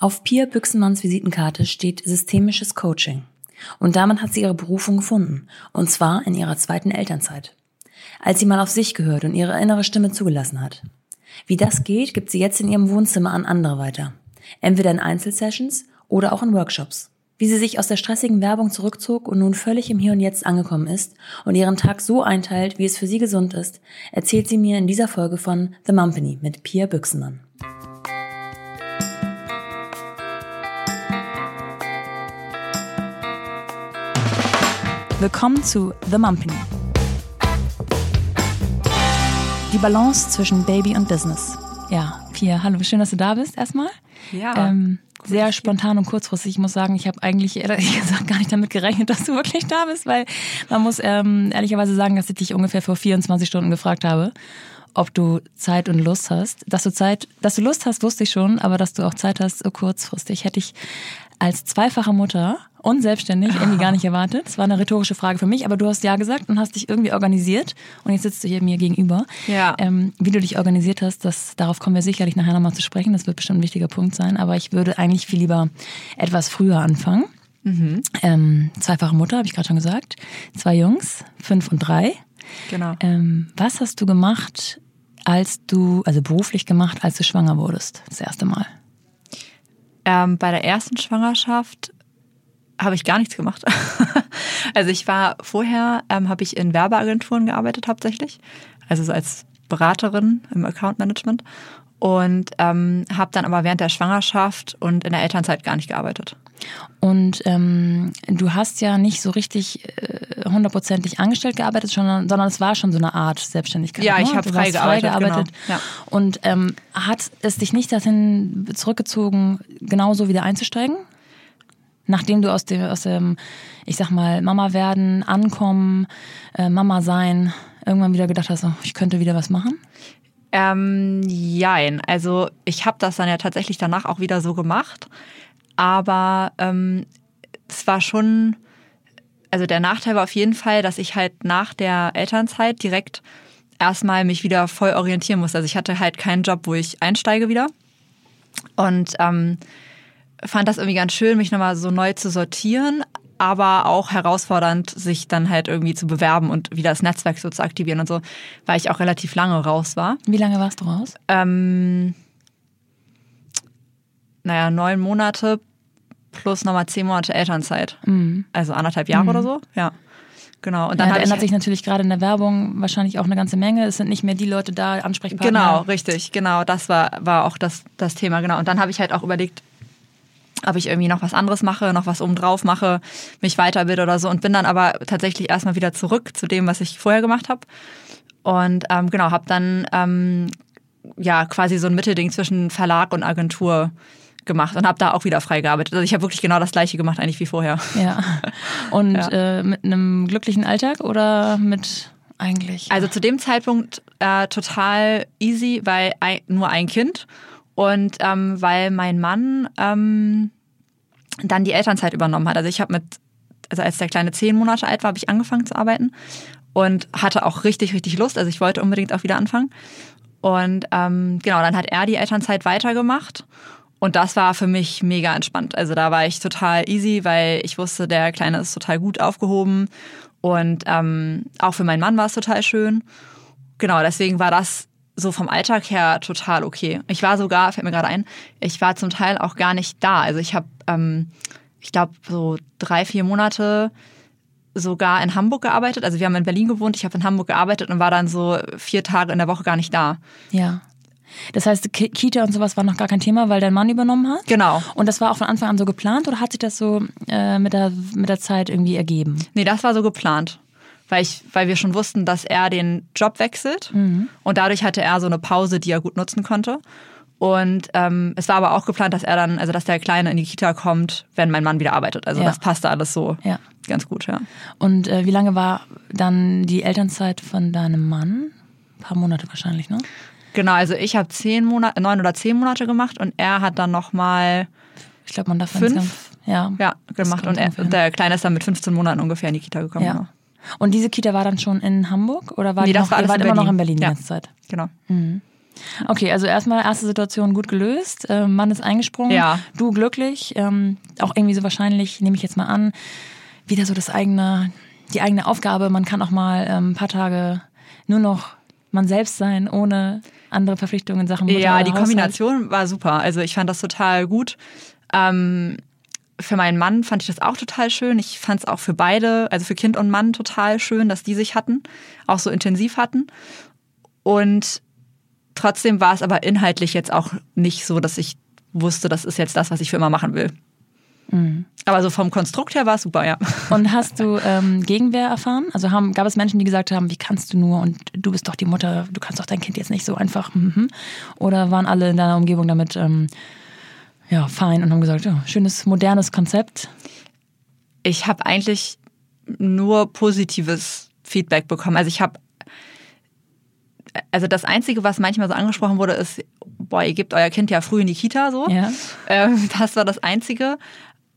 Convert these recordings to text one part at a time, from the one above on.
Auf Pia Büchsenmanns Visitenkarte steht systemisches Coaching. Und damit hat sie ihre Berufung gefunden. Und zwar in ihrer zweiten Elternzeit. Als sie mal auf sich gehört und ihre innere Stimme zugelassen hat. Wie das geht, gibt sie jetzt in ihrem Wohnzimmer an andere weiter. Entweder in Einzelsessions oder auch in Workshops. Wie sie sich aus der stressigen Werbung zurückzog und nun völlig im Hier und Jetzt angekommen ist und ihren Tag so einteilt, wie es für sie gesund ist, erzählt sie mir in dieser Folge von The Mumpany mit Pia Büchsenmann. Willkommen zu The Mumpany. Die Balance zwischen Baby und Business. Ja, Pia, hallo, schön, dass du da bist erstmal. Ja. Ähm, sehr spontan und kurzfristig. Ich muss sagen, ich habe eigentlich ehrlich gesagt gar nicht damit gerechnet, dass du wirklich da bist, weil man muss ähm, ehrlicherweise sagen, dass ich dich ungefähr vor 24 Stunden gefragt habe, ob du Zeit und Lust hast. Dass du Zeit, dass du Lust hast, wusste ich schon, aber dass du auch Zeit hast, so kurzfristig, hätte ich als zweifache Mutter und selbstständig irgendwie gar nicht erwartet. Das war eine rhetorische Frage für mich, aber du hast ja gesagt und hast dich irgendwie organisiert und jetzt sitzt du hier mir gegenüber. Ja. Ähm, wie du dich organisiert hast, das, darauf kommen wir sicherlich nachher nochmal zu sprechen. Das wird bestimmt ein wichtiger Punkt sein, aber ich würde eigentlich viel lieber etwas früher anfangen. Mhm. Ähm, zweifache Mutter, habe ich gerade schon gesagt. Zwei Jungs, fünf und drei. Genau. Ähm, was hast du gemacht, als du, also beruflich gemacht, als du schwanger wurdest, das erste Mal? Ähm, bei der ersten Schwangerschaft habe ich gar nichts gemacht. also ich war vorher, ähm, habe ich in Werbeagenturen gearbeitet hauptsächlich, also so als Beraterin im Account Management und ähm, habe dann aber während der Schwangerschaft und in der Elternzeit gar nicht gearbeitet. Und ähm, du hast ja nicht so richtig äh, hundertprozentig angestellt gearbeitet, sondern, sondern es war schon so eine Art Selbstständigkeit. Ja, ne? ich habe frei gearbeitet. gearbeitet. Genau. Ja. Und ähm, hat es dich nicht dahin zurückgezogen, genauso wieder einzusteigen? Nachdem du aus dem, aus dem, ich sag mal, Mama werden, ankommen, äh, Mama sein, irgendwann wieder gedacht hast, oh, ich könnte wieder was machen? Ähm, jein. Also ich habe das dann ja tatsächlich danach auch wieder so gemacht. Aber ähm, es war schon, also der Nachteil war auf jeden Fall, dass ich halt nach der Elternzeit direkt erstmal mich wieder voll orientieren musste. Also ich hatte halt keinen Job, wo ich einsteige wieder. Und ähm, fand das irgendwie ganz schön, mich nochmal so neu zu sortieren, aber auch herausfordernd, sich dann halt irgendwie zu bewerben und wieder das Netzwerk so zu aktivieren und so, weil ich auch relativ lange raus war. Wie lange warst du raus? Ähm, naja, neun Monate plus nochmal zehn Monate Elternzeit. Also anderthalb Jahre oder so. Ja. Genau. Und dann Mhm. ja, da ändert sich natürlich gerade in der Werbung wahrscheinlich auch eine ganze Menge. Es sind nicht mehr die Leute da, Ansprechpartner. Genau, richtig, genau. Das war, war auch das, das Thema, genau. Und dann habe ich halt auch überlegt, ob ich irgendwie noch was anderes mache, noch was obendrauf mache, mich weiterbilde oder so und bin dann aber tatsächlich erstmal wieder zurück zu dem, was ich vorher gemacht habe. Und ähm, genau, habe dann ähm, ja quasi so ein Mittelding zwischen Verlag und Agentur gemacht und habe da auch wieder frei gearbeitet. Also ich habe wirklich genau das gleiche gemacht eigentlich wie vorher. Ja. Und Ja. Äh, mit einem glücklichen Alltag oder mit eigentlich? Also zu dem Zeitpunkt äh, total easy, weil ein, nur ein Kind und ähm, weil mein Mann ähm, dann die Elternzeit übernommen hat. Also ich habe mit, also als der kleine zehn Monate alt war, habe ich angefangen zu arbeiten und hatte auch richtig, richtig Lust. Also ich wollte unbedingt auch wieder anfangen. Und ähm, genau, dann hat er die Elternzeit weitergemacht. Und das war für mich mega entspannt. Also da war ich total easy, weil ich wusste, der Kleine ist total gut aufgehoben. Und ähm, auch für meinen Mann war es total schön. Genau, deswegen war das so vom Alltag her total okay. Ich war sogar, fällt mir gerade ein, ich war zum Teil auch gar nicht da. Also ich habe, ähm, ich glaube, so drei, vier Monate sogar in Hamburg gearbeitet. Also wir haben in Berlin gewohnt, ich habe in Hamburg gearbeitet und war dann so vier Tage in der Woche gar nicht da. ja. Das heißt, Ki- Kita und sowas war noch gar kein Thema, weil dein Mann übernommen hat? Genau. Und das war auch von Anfang an so geplant oder hat sich das so äh, mit, der, mit der Zeit irgendwie ergeben? Nee, das war so geplant. Weil, ich, weil wir schon wussten, dass er den Job wechselt. Und dadurch hatte er so eine Pause, die er gut nutzen konnte. Und ähm, es war aber auch geplant, dass er dann, also dass der Kleine in die Kita kommt, wenn mein Mann wieder arbeitet. Also Ja. das passte alles so Ja. ganz gut, ja. Und äh, wie lange war dann die Elternzeit von deinem Mann? Ein paar Monate wahrscheinlich, ne? Genau, also ich habe zehn Monate, neun oder zehn Monate gemacht und er hat dann nochmal Ich glaube, man darf Fünf? Ja. ja, gemacht. Und, er, und der Kleine ist dann mit 15 Monaten ungefähr in die Kita gekommen. ja. Und diese Kita war dann schon in Hamburg oder war Nee, die noch, war alles wart in immer noch in Berlin die Ja. ganze Zeit? Genau. Okay, also erstmal erste Situation gut gelöst. Ähm, Mann ist eingesprungen. Ja. Du glücklich. Ähm, auch irgendwie so wahrscheinlich, nehme ich jetzt mal an, wieder so das eigene, die eigene Aufgabe. Man kann auch mal ähm, ein paar Tage nur noch man selbst sein, ohne andere Verpflichtungen in Sachen Mutter Ja, die Haushalt. Kombination war super. Also ich fand das total gut. Ähm, für meinen Mann fand ich das auch total schön. Ich fand es auch für beide, also für Kind und Mann total schön, dass die sich hatten, auch so intensiv hatten. Und trotzdem war es aber inhaltlich jetzt auch nicht so, dass ich wusste, das ist jetzt das, was ich für immer machen will. Aber so vom Konstrukt her war es super, ja. Und hast du ähm, Gegenwehr erfahren? Also haben, gab es Menschen, die gesagt haben, wie kannst du nur und du bist doch die Mutter, du kannst doch dein Kind jetzt nicht so einfach. Mhm. Oder waren alle in deiner Umgebung damit ähm, ja, fein und haben gesagt, ja, schönes, modernes Konzept? ich habe eigentlich nur positives Feedback bekommen. Also ich habe, also das Einzige, was manchmal so angesprochen wurde, ist, boah, ihr gebt euer Kind ja früh in die Kita so. Ja. Ähm, das war das Einzige,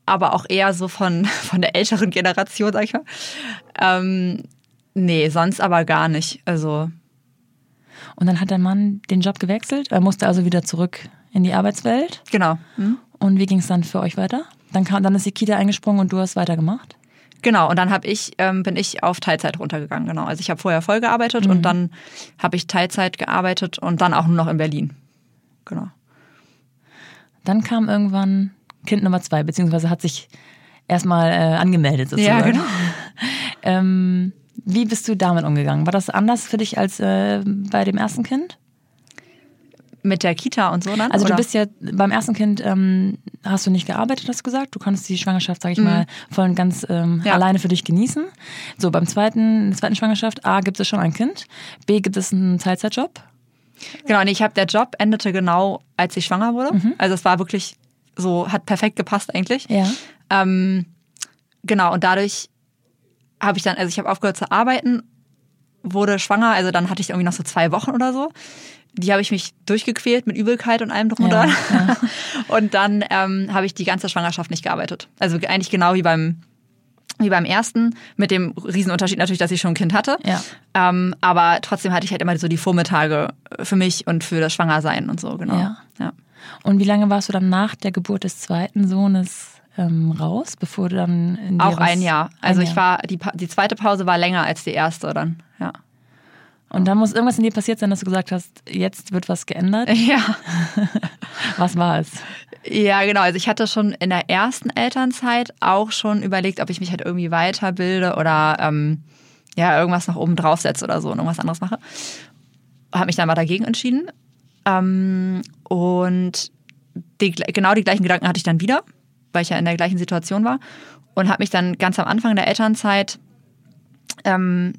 aber auch eher so von, von der älteren Generation, sag ich mal. Ähm, nee, sonst aber gar nicht. Also Und dann hat dein Mann den Job gewechselt, er musste also wieder zurück in die Arbeitswelt. genau. Hm? Und wie ging es dann für euch weiter? Dann, kam, dann ist die Kita eingesprungen und du hast weitergemacht? Genau, und dann hab ich, ähm, bin ich auf Teilzeit runtergegangen, genau. Also ich habe vorher voll gearbeitet und dann habe ich Teilzeit gearbeitet und dann auch nur noch in Berlin. Genau. Dann kam irgendwann Kind Nummer zwei, beziehungsweise hat sich erstmal äh, angemeldet sozusagen. Ja, genau. Ähm, wie bist du damit umgegangen? War das anders für dich als äh, bei dem ersten Kind? Mit der Kita und so dann? Also oder? du bist ja beim ersten Kind ähm, hast du nicht gearbeitet, hast du gesagt. Du konntest die Schwangerschaft, sag ich mal, voll und ganz ähm, Mhm. Ja. alleine für dich genießen. So beim zweiten, zweiten Schwangerschaft, A gibt es schon ein Kind, B gibt es einen Teilzeitjob. Genau, nee, ich habe der Job endete genau, als ich schwanger wurde. Mhm. Also es war wirklich so, hat perfekt gepasst eigentlich. Ja. Ähm, genau, und dadurch habe ich dann, also ich habe aufgehört zu arbeiten, wurde schwanger, also dann hatte ich irgendwie noch so zwei Wochen oder so. Die habe ich mich durchgequält mit Übelkeit und allem drum und Ja, dran. Und dann ähm, habe ich die ganze Schwangerschaft nicht gearbeitet. Also eigentlich genau wie beim, wie beim ersten, mit dem Riesenunterschied natürlich, dass ich schon ein Kind hatte. Ja. Ähm, aber trotzdem hatte ich halt immer so die Vormittage für mich und für das Schwangersein und so, genau. Ja. ja. Und wie lange warst du dann nach der Geburt des zweiten Sohnes ähm, raus, bevor du dann in die Auch ein Jahr. Also ein ich Jahr. war, die, die zweite Pause war länger als die erste dann, ja. Und dann muss irgendwas in dir passiert sein, dass du gesagt hast, jetzt wird was geändert. Ja. Was war es? Ja, genau. Also ich hatte schon in der ersten Elternzeit auch schon überlegt, ob ich mich halt irgendwie weiterbilde oder ähm, ja, irgendwas noch oben draufsetze oder so und irgendwas anderes mache. Habe mich dann mal dagegen entschieden. Ähm, und die, genau die gleichen Gedanken hatte ich dann wieder, weil ich ja in der gleichen Situation war. Und habe mich dann ganz am Anfang der Elternzeit ähm,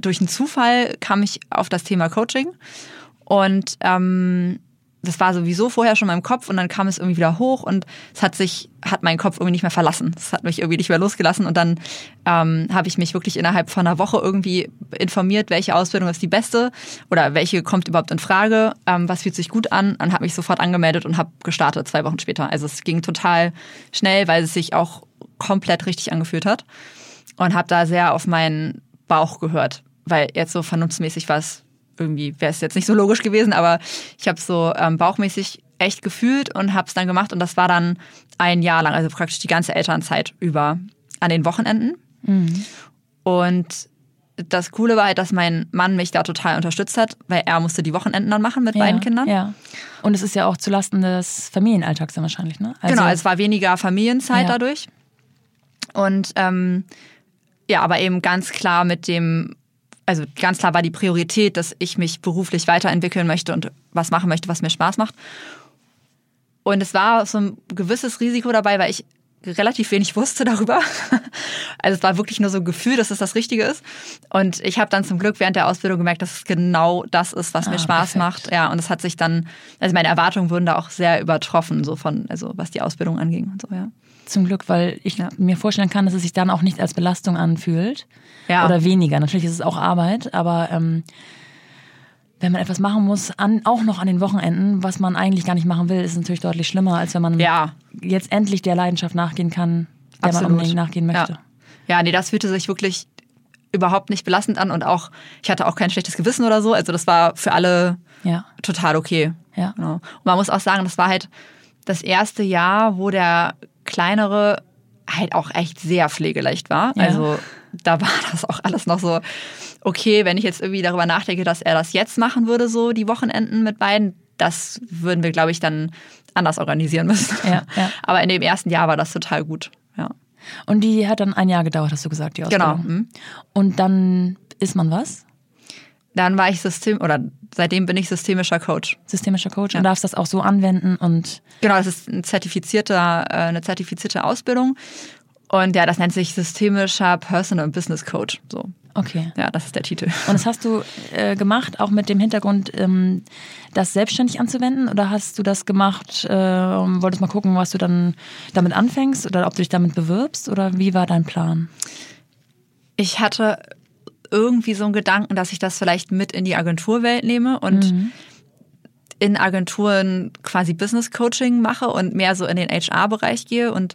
durch einen Zufall kam ich auf das Thema Coaching und ähm, das war sowieso vorher schon in meinem Kopf und dann kam es irgendwie wieder hoch und es hat sich, hat meinen Kopf irgendwie nicht mehr verlassen. Es hat mich irgendwie nicht mehr losgelassen und dann ähm, habe ich mich wirklich innerhalb von einer Woche irgendwie informiert, welche Ausbildung ist die beste oder welche kommt überhaupt in Frage, ähm, was fühlt sich gut an und habe mich sofort angemeldet und habe gestartet zwei Wochen später. Also es ging total schnell, weil es sich auch komplett richtig angefühlt hat und habe da sehr auf meinen Bauch gehört, weil jetzt so vernunftsmäßig war es irgendwie, wäre es jetzt nicht so logisch gewesen, aber ich habe so ähm, bauchmäßig echt gefühlt und habe es dann gemacht und das war dann ein Jahr lang, also praktisch die ganze Elternzeit über an den Wochenenden. Und das Coole war halt, dass mein Mann mich da total unterstützt hat, weil er musste die Wochenenden dann machen mit beiden Kindern. Ja. Und es ist ja auch zulasten des Familienalltags dann wahrscheinlich, ne? Also, genau, es war weniger Familienzeit Ja. dadurch. Und ähm, ja, aber eben ganz klar mit dem, also ganz klar war die Priorität, dass ich mich beruflich weiterentwickeln möchte und was machen möchte, was mir Spaß macht. Und es war so ein gewisses Risiko dabei, weil ich relativ wenig wusste darüber. Also es war wirklich nur so ein Gefühl, dass es das Richtige ist. Und ich habe dann zum Glück während der Ausbildung gemerkt, dass es genau das ist, was mir Ah, Spaß perfekt. macht. Ja, und es hat sich dann, also meine Erwartungen wurden da auch sehr übertroffen, so von, also was die Ausbildung anging und so, ja. Zum Glück, weil ich Ja. mir vorstellen kann, dass es sich dann auch nicht als Belastung anfühlt. Ja. Oder weniger. Natürlich ist es auch Arbeit, aber ähm, wenn man etwas machen muss, an, auch noch an den Wochenenden, was man eigentlich gar nicht machen will, ist es natürlich deutlich schlimmer, als wenn man Ja. jetzt endlich der Leidenschaft nachgehen kann, der man Absolut. unbedingt nachgehen möchte. Ja. ja, nee, das fühlte sich wirklich überhaupt nicht belastend an und auch, ich hatte auch kein schlechtes Gewissen oder so. Also das war für alle Ja. total okay. Ja. Genau. Und man muss auch sagen, das war halt das erste Jahr, wo der kleinere halt auch echt sehr pflegeleicht war. Ja. Also da war das auch alles noch so, okay, wenn ich jetzt irgendwie darüber nachdenke, dass er das jetzt machen würde, so die Wochenenden mit beiden, das würden wir, glaube ich, dann anders organisieren müssen. Ja, ja. Aber in dem ersten Jahr war das total gut. Ja. Und die hat dann ein Jahr gedauert, hast du gesagt, die Genau. Ausbildung. mhm. Und dann ist man was? Dann war ich System, oder seitdem bin ich systemischer Coach. Systemischer Coach Ja. und darfst das auch so anwenden und Genau, das ist ein zertifizierter, äh, eine zertifizierte Ausbildung. Und ja, das nennt sich systemischer Personal Business Coach. So. okay. Ja, das ist der Titel. Und das hast du äh, gemacht, auch mit dem Hintergrund, ähm, das selbstständig anzuwenden? Oder hast du das gemacht, äh, wolltest mal gucken, was du dann damit anfängst oder ob du dich damit bewirbst? Oder wie war dein Plan? Ich hatte irgendwie so einen Gedanken, dass ich das vielleicht mit in die Agenturwelt nehme und in Agenturen quasi Business Coaching mache und mehr so in den HR-Bereich gehe und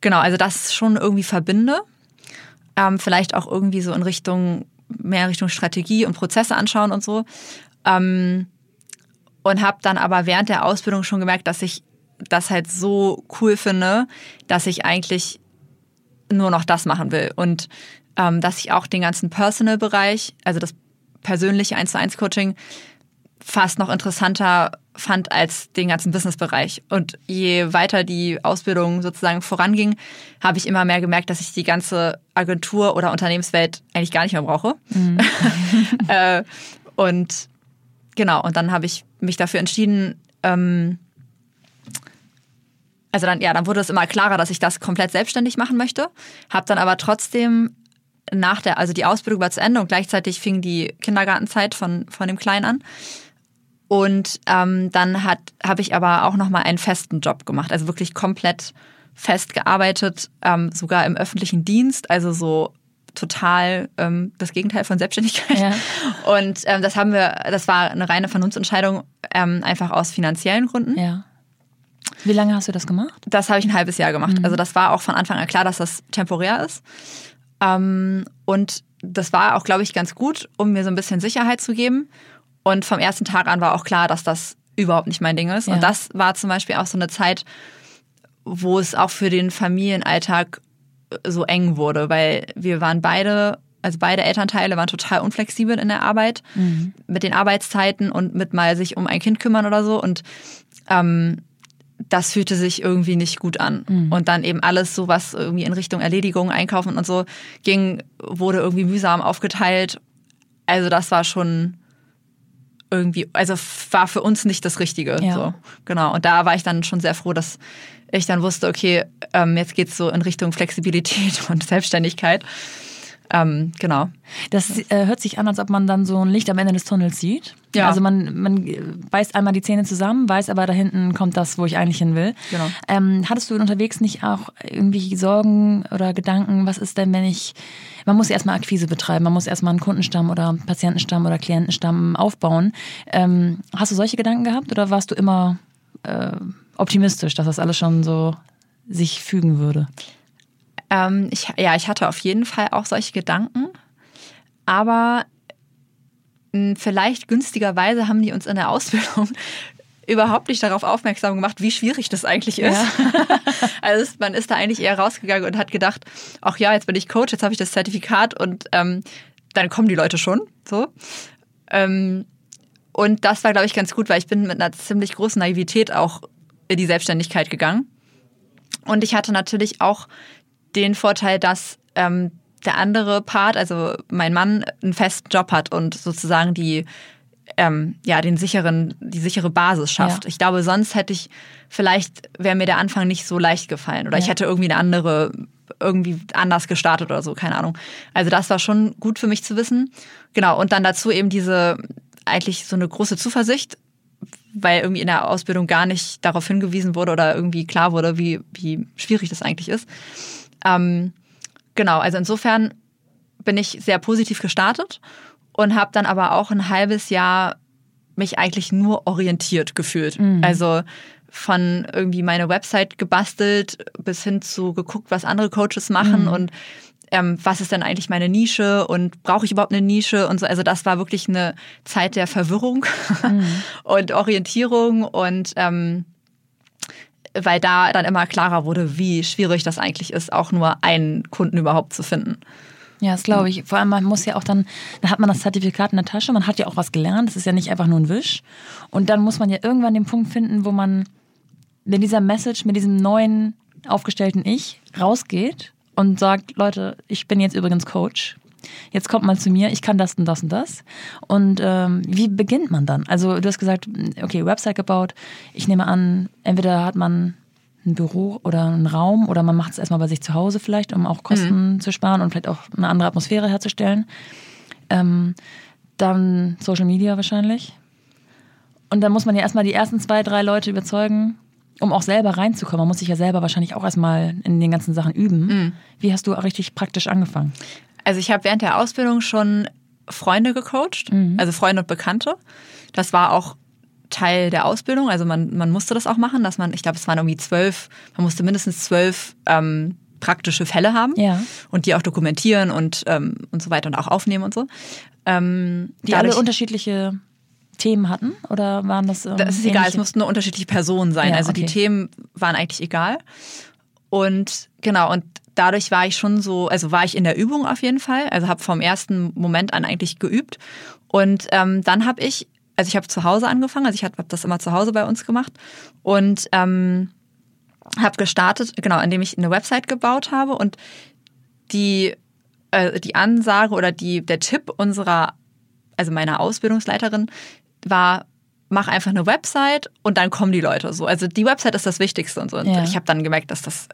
genau, also das schon irgendwie verbinde. Ähm, vielleicht auch irgendwie so in Richtung, mehr Richtung Strategie und Prozesse anschauen und so. Ähm, und habe dann aber während der Ausbildung schon gemerkt, dass ich das halt so cool finde, dass ich eigentlich nur noch das machen will. Und ähm, dass ich auch den ganzen Personal-Bereich, also das persönliche 1 zu 1 Coaching, fast noch interessanter fand als den ganzen Business-Bereich. Und je weiter die Ausbildung sozusagen voranging, habe ich immer mehr gemerkt, dass ich die ganze Agentur- oder Unternehmenswelt eigentlich gar nicht mehr brauche. äh, und genau, und dann habe ich mich dafür entschieden, ähm, also dann, ja, dann wurde es immer klarer, dass ich das komplett selbstständig machen möchte. Habe dann aber trotzdem nach der, also die Ausbildung war zu Ende und gleichzeitig fing die Kindergartenzeit von, von dem Kleinen an. Und ähm, dann habe ich aber auch noch mal einen festen Job gemacht, also wirklich komplett fest gearbeitet, ähm, sogar im öffentlichen Dienst, also so total ähm, das Gegenteil von Selbstständigkeit. Ja. Und ähm, das haben wir, das war eine reine Vernunftsentscheidung, ähm, einfach aus finanziellen Gründen. Ja. Wie lange hast du das gemacht? Das habe ich ein halbes Jahr gemacht. Also das war auch von Anfang an klar, dass das temporär ist. Ähm, und das war auch, glaube ich, ganz gut, um mir so ein bisschen Sicherheit zu geben. Und vom ersten Tag an war auch klar, dass das überhaupt nicht mein Ding ist. Ja. Und das war zum Beispiel auch so eine Zeit, wo es auch für den Familienalltag so eng wurde, weil wir waren beide, also beide Elternteile waren total unflexibel in der Arbeit mit den Arbeitszeiten und mit mal sich um ein Kind kümmern oder so. Und ähm, das fühlte sich irgendwie nicht gut an. Und dann eben alles so, was irgendwie in Richtung Erledigung, Einkaufen und so ging, wurde irgendwie mühsam aufgeteilt. Also das war schon irgendwie, also war für uns nicht das Richtige. Ja. So, genau. Und da war ich dann schon sehr froh, dass ich dann wusste, okay, ähm, jetzt geht's so in Richtung Flexibilität und Selbstständigkeit. Ähm, genau. Das äh, hört sich an, als ob man dann so ein Licht am Ende des Tunnels sieht. Ja. Also man, man äh, beißt einmal die Zähne zusammen, weiß aber da hinten kommt das, wo ich eigentlich hin will. Genau. Ähm, hattest du unterwegs nicht auch irgendwie Sorgen oder Gedanken, was ist denn, wenn ich, man muss erstmal Akquise betreiben, man muss erstmal einen Kundenstamm oder Patientenstamm oder Klientenstamm aufbauen. Ähm, hast du solche Gedanken gehabt oder warst du immer äh, optimistisch, dass das alles schon so sich fügen würde? Ähm, ich, ja, ich hatte auf jeden Fall auch solche Gedanken, aber mh, vielleicht günstigerweise haben die uns in der Ausbildung überhaupt nicht darauf aufmerksam gemacht, wie schwierig das eigentlich ist. also es- man ist da eigentlich eher rausgegangen und hat gedacht, ach ja, jetzt bin ich Coach, jetzt habe ich das Zertifikat und ähm, dann kommen die Leute schon. So. Ähm, und das war, glaube ich, ganz gut, weil ich bin mit einer ziemlich großen Naivität auch in die Selbstständigkeit gegangen. Und ich hatte natürlich auch den Vorteil, dass ähm, der andere Part, also mein Mann, einen festen Job hat und sozusagen die ähm, ja den sicheren, die sichere Basis schafft. Ja. Ich glaube, sonst hätte ich vielleicht wäre mir der Anfang nicht so leicht gefallen oder ich Ja. hätte irgendwie eine andere irgendwie anders gestartet oder so, keine Ahnung. Also das war schon gut für mich zu wissen. Genau und dann dazu eben diese eigentlich so eine große Zuversicht, weil irgendwie in der Ausbildung gar nicht darauf hingewiesen wurde oder irgendwie klar wurde, wie, wie schwierig das eigentlich ist. Ähm, genau, also insofern bin ich sehr positiv gestartet und habe dann aber auch ein halbes Jahr mich eigentlich nur orientiert gefühlt. Also von irgendwie meine Website gebastelt bis hin zu geguckt, was andere Coaches machen mhm. und ähm, was ist denn eigentlich meine Nische und brauche ich überhaupt eine Nische und so. Also das war wirklich eine Zeit der Verwirrung mhm. und Orientierung und ähm, weil da dann immer klarer wurde, wie schwierig das eigentlich ist, auch nur einen Kunden überhaupt zu finden. Ja, das glaube ich. Vor allem, man muss ja auch dann, da hat man das Zertifikat in der Tasche, man hat ja auch was gelernt, das ist ja nicht einfach nur ein Wisch. Und dann muss man ja irgendwann den Punkt finden, wo man mit dieser Message, mit diesem neuen aufgestellten Ich rausgeht und sagt, Leute, ich bin jetzt übrigens Coach. Jetzt kommt mal zu mir, ich kann das und das und das. Und ähm, wie beginnt man dann? Also du hast gesagt, okay, Website gebaut. Ich nehme an, entweder hat man ein Büro oder einen Raum oder man macht es erstmal bei sich zu Hause vielleicht, um auch Kosten mhm. zu sparen und vielleicht auch eine andere Atmosphäre herzustellen. Ähm, dann Social Media wahrscheinlich. Und dann muss man ja erstmal die ersten zwei, drei Leute überzeugen, um auch selber reinzukommen. Man muss sich ja selber wahrscheinlich auch erstmal in den ganzen Sachen üben. Mhm. Wie hast du richtig praktisch angefangen? Also ich habe während der Ausbildung schon Freunde gecoacht, mhm. also Freunde und Bekannte. Das war auch Teil der Ausbildung. Also man, man musste das auch machen, dass man, ich glaube, es waren irgendwie zwölf, man musste mindestens zwölf ähm, praktische Fälle haben ja. und die auch dokumentieren und, ähm, und so weiter und auch aufnehmen und so. Ähm, die dadurch, alle unterschiedliche Themen hatten oder waren das? Ähm, das ist ähnliche? egal, es mussten nur unterschiedliche Personen sein. Ja, also okay. die Themen waren eigentlich egal. Und genau, und dadurch war ich schon so, also war ich in der Übung auf jeden Fall. Also habe vom ersten Moment an eigentlich geübt. Und ähm, dann habe ich also ich habe zu Hause angefangen, also ich habe das immer zu Hause bei uns gemacht und ähm, habe gestartet, genau, indem ich eine Website gebaut habe und die äh, die Ansage oder die der Tipp unserer also meiner Ausbildungsleiterin war mach einfach eine Website und dann kommen die Leute so. Also die Website ist das Wichtigste und so. Und ja. ich habe dann gemerkt, dass das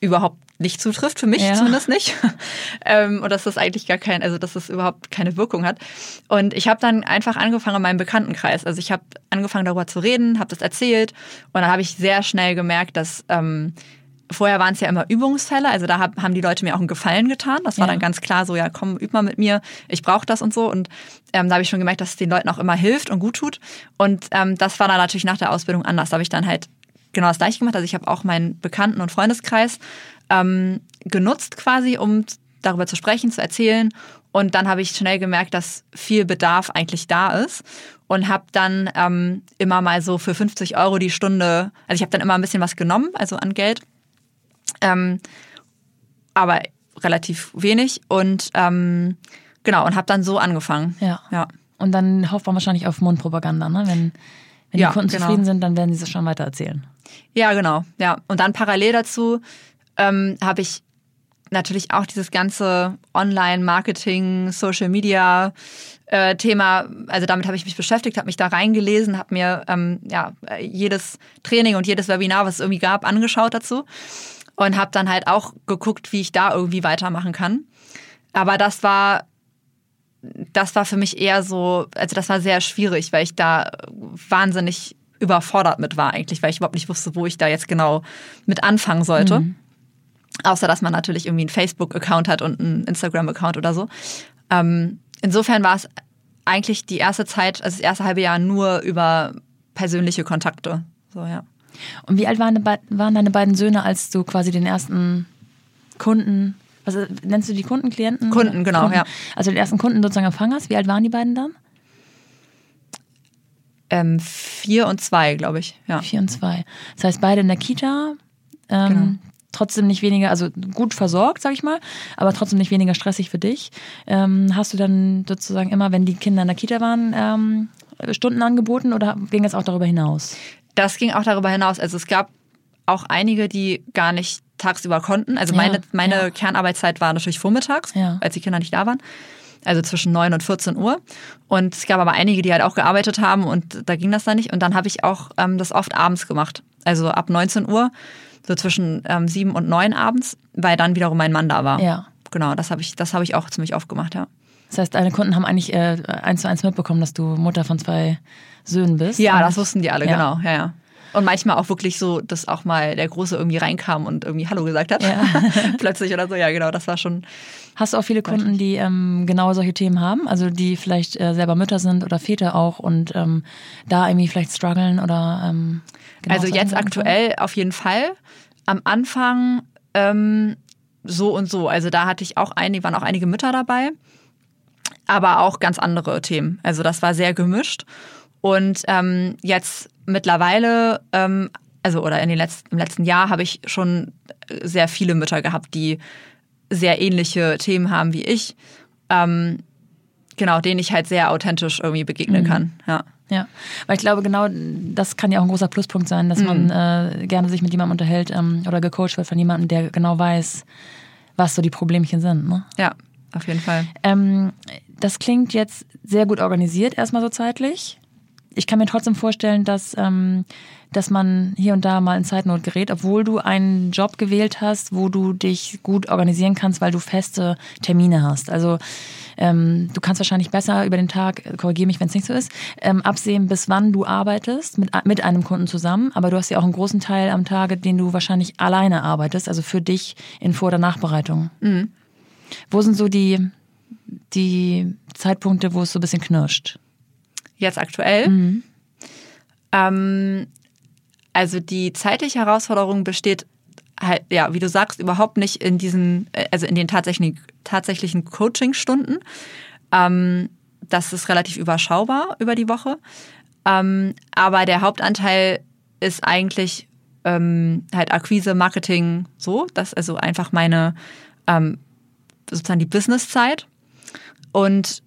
überhaupt nicht zutrifft, für mich ja. zumindest nicht. ähm, und dass das eigentlich gar kein, also dass das überhaupt keine Wirkung hat. Und ich habe dann einfach angefangen in meinem Bekanntenkreis. Also ich habe angefangen darüber zu reden, habe das erzählt und dann habe ich sehr schnell gemerkt, dass ähm, vorher waren es ja immer Übungsfälle, also da hab, haben die Leute mir auch einen Gefallen getan. Das war ja. dann ganz klar so, ja komm, üb mal mit mir, ich brauche das und so. Und ähm, da habe ich schon gemerkt, dass es den Leuten auch immer hilft und gut tut. Und ähm, das war dann natürlich nach der Ausbildung anders. Da habe ich dann halt genau das gleiche gemacht. Also ich habe auch meinen Bekannten- und Freundeskreis ähm, genutzt quasi, um darüber zu sprechen, zu erzählen. Und dann habe ich schnell gemerkt, dass viel Bedarf eigentlich da ist und habe dann ähm, immer mal so für 50 Euro die Stunde, also ich habe dann immer ein bisschen was genommen, also an Geld, ähm, aber relativ wenig und ähm, genau und habe dann so angefangen. Ja. ja. Und dann hofft man wahrscheinlich auf Mundpropaganda, ne? Wenn, wenn ja, die Kunden genau. zufrieden sind, dann werden sie es schon weiter erzählen. Ja, genau. Ja. Und dann parallel dazu ähm, habe ich natürlich auch dieses ganze Online-Marketing, Social-Media äh, Thema, also damit habe ich mich beschäftigt, habe mich da reingelesen, habe mir ähm, ja, jedes Training und jedes Webinar, was es irgendwie gab, angeschaut dazu und habe dann halt auch geguckt, wie ich da irgendwie weitermachen kann. Aber das war das war für mich eher so, also das war sehr schwierig, weil ich da wahnsinnig überfordert mit war eigentlich, weil ich überhaupt nicht wusste, wo ich da jetzt genau mit anfangen sollte. Mhm. Außer dass man natürlich irgendwie einen Facebook-Account hat und einen Instagram-Account oder so. Ähm, insofern war es eigentlich die erste Zeit, also das erste halbe Jahr nur über persönliche Kontakte. So, ja. Und wie alt waren, waren deine beiden Söhne, als du quasi den ersten Kunden, was nennst du die Kunden, Klienten? Kunden, genau, Kunden, ja. Also den ersten Kunden sozusagen empfangen hast. Wie alt waren die beiden dann? Ähm, vier und zwei, glaube ich. Ja. Vier und zwei. Das heißt, beide in der Kita. Ähm, genau trotzdem nicht weniger, also gut versorgt, sag ich mal, aber trotzdem nicht weniger stressig für dich. Ähm, hast du dann sozusagen immer, wenn die Kinder in der Kita waren, ähm, Stunden angeboten oder ging es auch darüber hinaus? Das ging auch darüber hinaus. Also es gab auch einige, die gar nicht tagsüber konnten. Also meine, ja, meine ja. Kernarbeitszeit war natürlich vormittags, als die Kinder nicht da waren. Also zwischen 9 und 14 Uhr. Und es gab aber einige, die halt auch gearbeitet haben und da ging das dann nicht. Und dann habe ich auch ähm, das oft abends gemacht. Also ab 19 Uhr so zwischen ähm, sieben und neun abends, weil dann wiederum mein Mann da war. Ja. Genau, das habe ich, das ich auch ziemlich oft gemacht, ja. Das heißt, deine Kunden haben eigentlich äh, eins zu eins mitbekommen, dass du Mutter von zwei Söhnen bist. Ja, das wussten die alle, ja. genau, ja, ja. Und manchmal auch wirklich so, dass auch mal der Große irgendwie reinkam und irgendwie Hallo gesagt hat. Ja. Plötzlich oder so. Ja, genau, das war schon. Hast du auch viele Kunden, die ähm, genau solche Themen haben? Also die vielleicht äh, selber Mütter sind oder Väter auch und ähm, da irgendwie vielleicht strugglen oder ähm, genau Also jetzt aktuell auf jeden Fall. Am Anfang ähm, so und so. Also da hatte ich auch einige, waren auch einige Mütter dabei, aber auch ganz andere Themen. Also das war sehr gemischt. Und ähm, jetzt mittlerweile, ähm, also oder in den letzten, im letzten Jahr habe ich schon sehr viele Mütter gehabt, die sehr ähnliche Themen haben wie ich. Ähm, genau, denen ich halt sehr authentisch irgendwie begegnen mhm. kann. Ja. Ja, weil ich glaube, genau das kann ja auch ein großer Pluspunkt sein, dass mhm. man äh, gerne sich mit jemandem unterhält ähm, oder gecoacht wird von jemandem, der genau weiß, was so die Problemchen sind. Ne? Ja, auf jeden Fall. Ähm, das klingt jetzt sehr gut organisiert, erstmal so zeitlich ich kann mir trotzdem vorstellen, dass, ähm, dass man hier und da mal in Zeitnot gerät, obwohl du einen Job gewählt hast, wo du dich gut organisieren kannst, weil du feste Termine hast. Also ähm, du kannst wahrscheinlich besser über den Tag, korrigiere mich, wenn es nicht so ist, ähm, absehen, bis wann du arbeitest mit, mit einem Kunden zusammen. Aber du hast ja auch einen großen Teil am Tage, den du wahrscheinlich alleine arbeitest, also für dich in Vor- oder Nachbereitung. Mhm. Wo sind so die, die Zeitpunkte, wo es so ein bisschen knirscht? Jetzt aktuell. Mhm. Ähm, also die zeitliche Herausforderung besteht halt, ja, wie du sagst, überhaupt nicht in diesen, äh, also in den tatsächlichen, tatsächlichen Coaching-Stunden. Ähm, das ist relativ überschaubar über die Woche. Ähm, aber der Hauptanteil ist eigentlich ähm, halt Akquise, Marketing, so. Das ist also einfach meine, ähm, sozusagen die Businesszeit. Und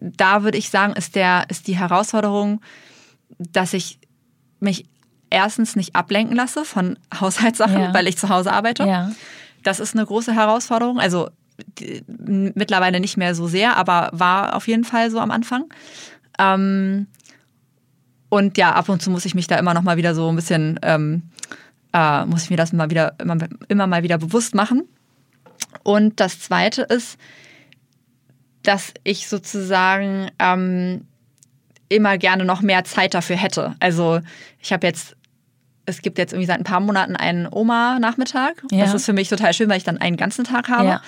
da würde ich sagen, ist, der, ist die Herausforderung, dass ich mich erstens nicht ablenken lasse von Haushaltssachen, ja. weil ich zu Hause arbeite. Ja. Das ist eine große Herausforderung. Also die, mittlerweile nicht mehr so sehr, aber war auf jeden Fall so am Anfang. Ähm, und ja, ab und zu muss ich mich da immer noch mal wieder so ein bisschen, ähm, äh, muss ich mir das mal wieder, immer, immer mal wieder bewusst machen. Und das Zweite ist, dass ich sozusagen ähm, immer gerne noch mehr Zeit dafür hätte. Also ich habe jetzt, es gibt jetzt irgendwie seit ein paar Monaten einen Oma-Nachmittag. Ja. Das ist für mich total schön, weil ich dann einen ganzen Tag habe. Ja.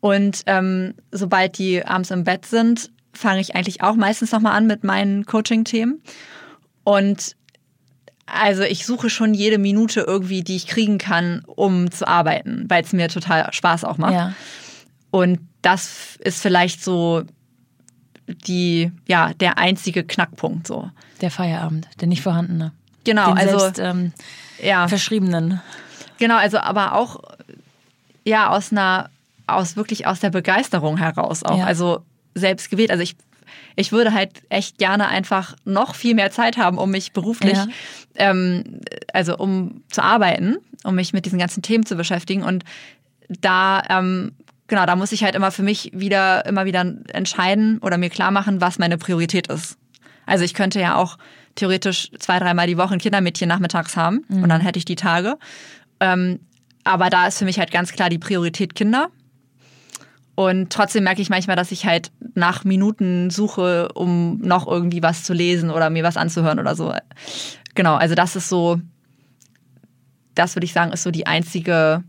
Und ähm, sobald die abends im Bett sind, fange ich eigentlich auch meistens nochmal an mit meinen Coaching-Themen. Und also ich suche schon jede Minute irgendwie, die ich kriegen kann, um zu arbeiten, weil es mir total Spaß auch macht. Ja. Und das ist vielleicht so die, ja, der einzige Knackpunkt so. Der Feierabend, der nicht vorhandene. Genau, Den also selbst, ähm, ja. verschriebenen. Genau, also aber auch ja aus einer aus wirklich aus der Begeisterung heraus auch. Ja. Also selbst gewählt. Also ich ich würde halt echt gerne einfach noch viel mehr Zeit haben, um mich beruflich, ja. ähm, also um zu arbeiten, um mich mit diesen ganzen Themen zu beschäftigen. Und da ähm, genau, da muss ich halt immer für mich wieder, immer wieder entscheiden oder mir klar machen, was meine Priorität ist. Also ich könnte ja auch theoretisch zwei, dreimal die Woche ein Kindermädchen nachmittags haben mhm. und dann hätte ich die Tage. Ähm, aber da ist für mich halt ganz klar die Priorität Kinder. Und trotzdem merke ich manchmal, dass ich halt nach Minuten suche, um noch irgendwie was zu lesen oder mir was anzuhören oder so. Genau, also das ist so, das würde ich sagen, ist so die einzige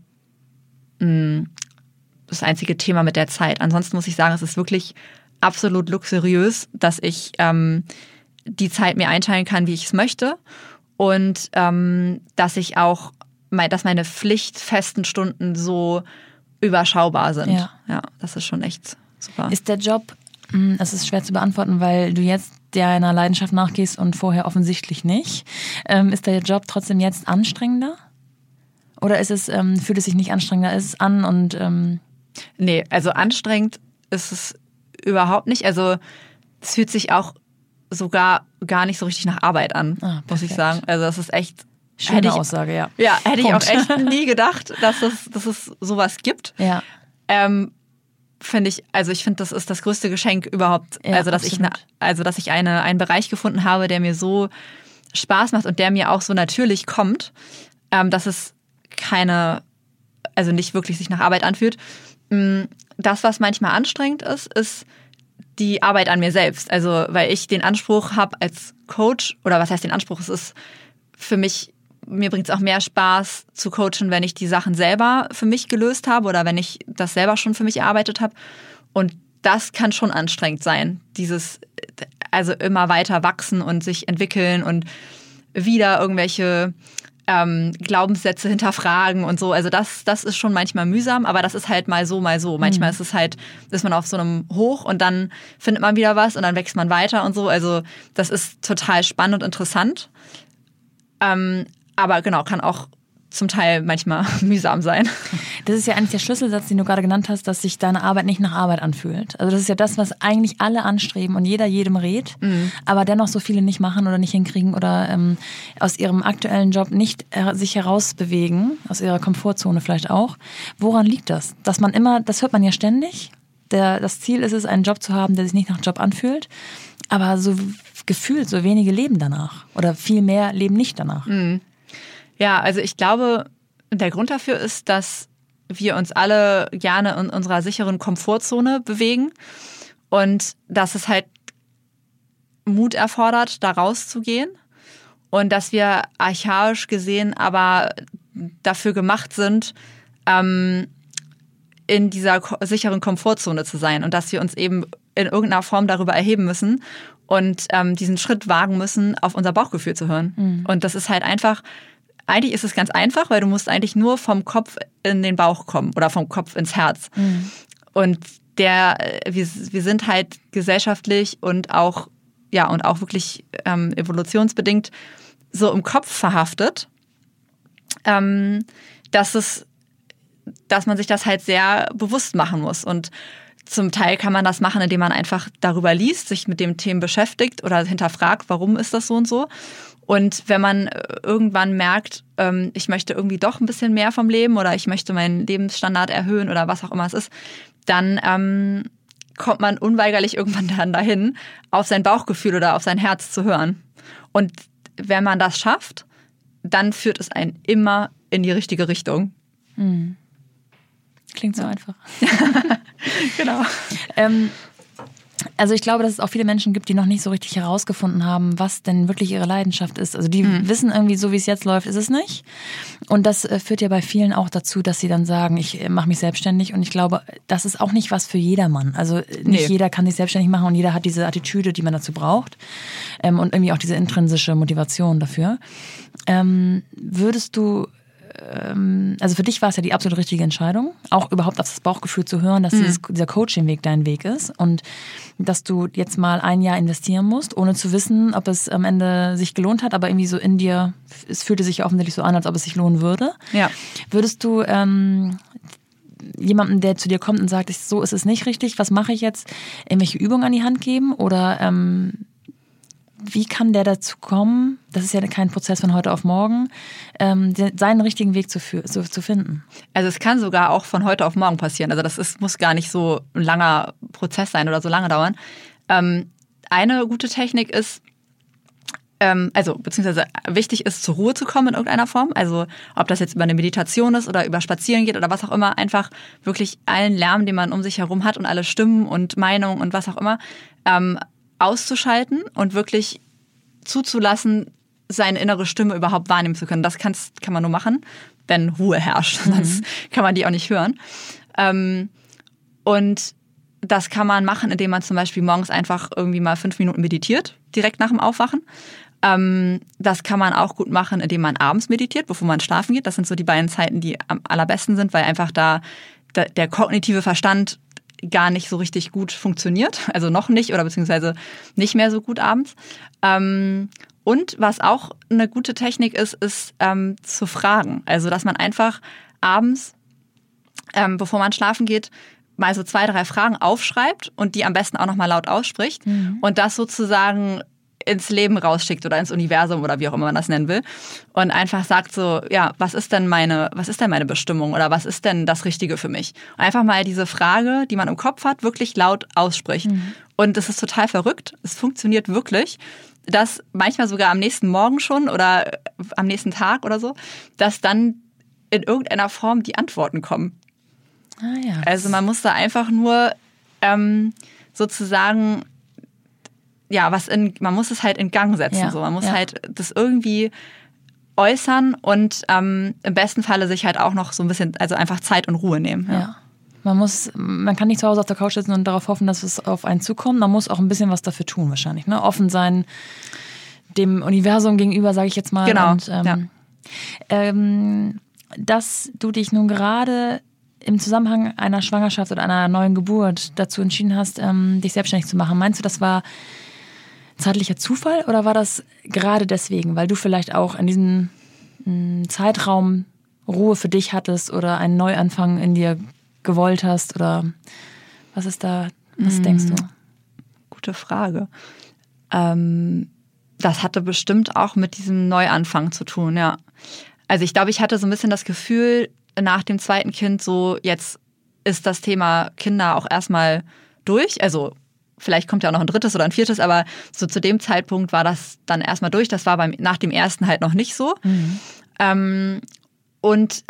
mh, mm, das einzige Thema mit der Zeit. Ansonsten muss ich sagen, es ist wirklich absolut luxuriös, dass ich ähm, die Zeit mir einteilen kann, wie ich es möchte und ähm, dass ich auch, dass meine pflichtfesten Stunden so überschaubar sind. Ja. ja, das ist schon echt super. Ist der Job, hm, es ist schwer zu beantworten, weil du jetzt deiner Leidenschaft nachgehst und vorher offensichtlich nicht. Ähm, ist der Job trotzdem jetzt anstrengender? Oder ist es, ähm, fühlt es sich nicht anstrengender? Ist an und ähm Nee, also anstrengend ist es überhaupt nicht. Also es fühlt sich auch sogar gar nicht so richtig nach Arbeit an, ah, muss ich sagen. Also das ist echt Schöne ich, Aussage, ja. Ja, hätte Punkt. ich auch echt nie gedacht, dass es, dass es sowas gibt. Ja. Ähm, finde ich, also ich finde, das ist das größte Geschenk überhaupt. Ja, also, dass absolut. ich, ne, also, dass ich eine, einen Bereich gefunden habe, der mir so Spaß macht und der mir auch so natürlich kommt, ähm, dass es keine, also nicht wirklich sich nach Arbeit anfühlt. Mm, das, was manchmal anstrengend ist, ist die Arbeit an mir selbst. Also, weil ich den Anspruch habe als Coach, oder was heißt den Anspruch? Es ist für mich, mir bringt es auch mehr Spaß zu coachen, wenn ich die Sachen selber für mich gelöst habe oder wenn ich das selber schon für mich erarbeitet habe. Und das kann schon anstrengend sein. Dieses, also immer weiter wachsen und sich entwickeln und wieder irgendwelche ähm, Glaubenssätze hinterfragen und so. Also das, das ist schon manchmal mühsam, aber das ist halt mal so, mal so. Manchmal mhm. ist es halt, ist man auf so einem Hoch und dann findet man wieder was und dann wächst man weiter und so. Also das ist total spannend und interessant. Ähm, aber genau, kann auch zum Teil manchmal mühsam sein. Das ist ja eigentlich der Schlüsselsatz, den du gerade genannt hast, dass sich deine Arbeit nicht nach Arbeit anfühlt. Also das ist ja das, was eigentlich alle anstreben und jeder jedem rät, mhm. aber dennoch so viele nicht machen oder nicht hinkriegen oder ähm, aus ihrem aktuellen Job nicht äh, sich herausbewegen, aus ihrer Komfortzone vielleicht auch. Woran liegt das? Dass man immer, das hört man ja ständig. Der, das Ziel ist es, einen Job zu haben, der sich nicht nach Job anfühlt, aber so gefühlt so wenige leben danach oder viel mehr leben nicht danach. Mhm. Ja, also ich glaube, der Grund dafür ist, dass wir uns alle gerne in unserer sicheren Komfortzone bewegen und dass es halt Mut erfordert, da rauszugehen und dass wir archaisch gesehen aber dafür gemacht sind, ähm, in dieser sicheren Komfortzone zu sein und dass wir uns eben in irgendeiner Form darüber erheben müssen und ähm, diesen Schritt wagen müssen, auf unser Bauchgefühl zu hören. Mhm. Und das ist halt einfach eigentlich ist es ganz einfach, weil du musst eigentlich nur vom Kopf in den Bauch kommen oder vom Kopf ins Herz. Mhm. Und der, äh, wir, wir sind halt gesellschaftlich und auch, ja, und auch wirklich ähm, evolutionsbedingt so im Kopf verhaftet, ähm, dass es, dass man sich das halt sehr bewusst machen muss. Und zum Teil kann man das machen, indem man einfach darüber liest, sich mit dem Themen beschäftigt oder hinterfragt, warum ist das so und so. Und wenn man äh, irgendwann merkt, ähm, ich möchte irgendwie doch ein bisschen mehr vom Leben oder ich möchte meinen Lebensstandard erhöhen oder was auch immer es ist, dann ähm, kommt man unweigerlich irgendwann dann dahin, auf sein Bauchgefühl oder auf sein Herz zu hören. Und wenn man das schafft, dann führt es einen immer in die richtige Richtung. Mhm. Klingt so ja. einfach. genau. Ähm, also ich glaube, dass es auch viele Menschen gibt, die noch nicht so richtig herausgefunden haben, was denn wirklich ihre Leidenschaft ist. Also die mhm. wissen irgendwie, so wie es jetzt läuft, ist es nicht. Und das äh, führt ja bei vielen auch dazu, dass sie dann sagen, ich äh, mache mich selbstständig. Und ich glaube, das ist auch nicht was für jedermann. Also äh, nicht nee. jeder kann sich selbstständig machen und jeder hat diese Attitüde, die man dazu braucht. Ähm, und irgendwie auch diese intrinsische Motivation dafür. Ähm, würdest du ähm, also für dich war es ja die absolut richtige Entscheidung, auch überhaupt auf das Bauchgefühl zu hören, dass mhm. dieses, dieser Coaching-Weg dein Weg ist und dass du jetzt mal ein Jahr investieren musst, ohne zu wissen, ob es am Ende sich gelohnt hat, aber irgendwie so in dir, es fühlte sich offensichtlich so an, als ob es sich lohnen würde. Ja. Würdest du ähm, jemandem, der zu dir kommt und sagt, so ist es nicht richtig, was mache ich jetzt, irgendwelche Übungen an die Hand geben oder ähm, wie kann der dazu kommen, das ist ja kein Prozess von heute auf morgen, ähm, seinen richtigen Weg zu, zu, zu, finden? Also es kann sogar auch von heute auf morgen passieren. Also das ist, muss gar nicht so ein langer Prozess sein oder so lange dauern. Ähm, eine gute Technik ist, ähm, also beziehungsweise wichtig ist, zur Ruhe zu kommen in irgendeiner Form. Also ob das jetzt über eine Meditation ist oder über Spazieren geht oder was auch immer, einfach wirklich allen Lärm, den man um sich herum hat und alle Stimmen und Meinungen und was auch immer, ähm, auszuschalten und wirklich zuzulassen, seine innere Stimme überhaupt wahrnehmen zu können. Das kann man nur machen, wenn Ruhe herrscht. Mhm. Sonst kann man die auch nicht hören. Ähm, und das kann man machen, indem man zum Beispiel morgens einfach irgendwie mal fünf Minuten meditiert, direkt nach dem Aufwachen. Ähm, das kann man auch gut machen, indem man abends meditiert, bevor man schlafen geht. Das sind so die beiden Zeiten, die am allerbesten sind, weil einfach da der kognitive Verstand gar nicht so richtig gut funktioniert. Also noch nicht oder beziehungsweise nicht mehr so gut abends. Ähm, und was auch eine gute Technik ist, ist ähm, zu fragen. Also dass man einfach abends, ähm, bevor man schlafen geht, mal so zwei, drei Fragen aufschreibt und die am besten auch nochmal laut ausspricht mhm. und das sozusagen ins Leben rausschickt oder ins Universum oder wie auch immer man das nennen will und einfach sagt so, ja, was ist denn meine, was ist denn meine Bestimmung oder was ist denn das Richtige für mich? Und einfach mal diese Frage, die man im Kopf hat, wirklich laut ausspricht. Mhm. Und das ist total verrückt. Es funktioniert wirklich, dass manchmal sogar am nächsten Morgen schon oder am nächsten Tag oder so, dass dann in irgendeiner Form die Antworten kommen. Ah, ja. Also man muss da einfach nur ähm, sozusagen ja, was in, man muss es halt in Gang setzen. Ja, so. Man muss ja. halt das irgendwie äußern und ähm, im besten Falle sich halt auch noch so ein bisschen, also einfach Zeit und Ruhe nehmen. Ja. Man muss, man kann nicht zu Hause auf der Couch sitzen und darauf hoffen, dass es auf einen zukommt. Man muss auch ein bisschen was dafür tun, wahrscheinlich. Ne? Offen sein dem Universum gegenüber, sage ich jetzt mal. Genau, Und, ähm, ja. ähm, dass du dich nun gerade im Zusammenhang einer Schwangerschaft oder einer neuen Geburt dazu entschieden hast, ähm, dich selbstständig zu machen. Meinst du, das war zeitlicher Zufall oder war das gerade deswegen, weil du vielleicht auch in diesem mh, Zeitraum Ruhe für dich hattest oder einen Neuanfang in dir gewollt hast oder was ist da, was denkst du? Gute Frage. Ähm, das hatte bestimmt auch mit diesem Neuanfang zu tun, ja. Also ich glaube, ich hatte so ein bisschen das Gefühl, nach dem zweiten Kind so, jetzt ist das Thema Kinder auch erstmal durch. Also vielleicht kommt ja auch noch ein drittes oder ein viertes, aber so zu dem Zeitpunkt war das dann erstmal durch. Das war beim, nach dem ersten halt noch nicht so. Ähm, und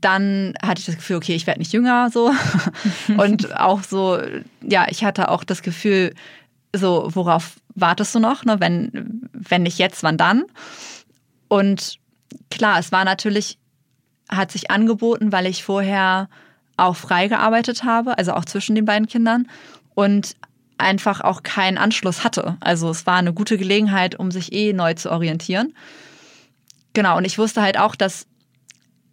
dann hatte ich das Gefühl, okay, ich werde nicht jünger so. und auch so, ja, ich hatte auch das Gefühl, so, worauf wartest du noch? Ne? Wenn, wenn nicht jetzt, wann dann? Und klar, es war natürlich, hat sich angeboten, weil ich vorher auch frei gearbeitet habe, also auch zwischen den beiden Kindern und einfach auch keinen Anschluss hatte. Also es war eine gute Gelegenheit, um sich eh neu zu orientieren. Genau, und ich wusste halt auch, dass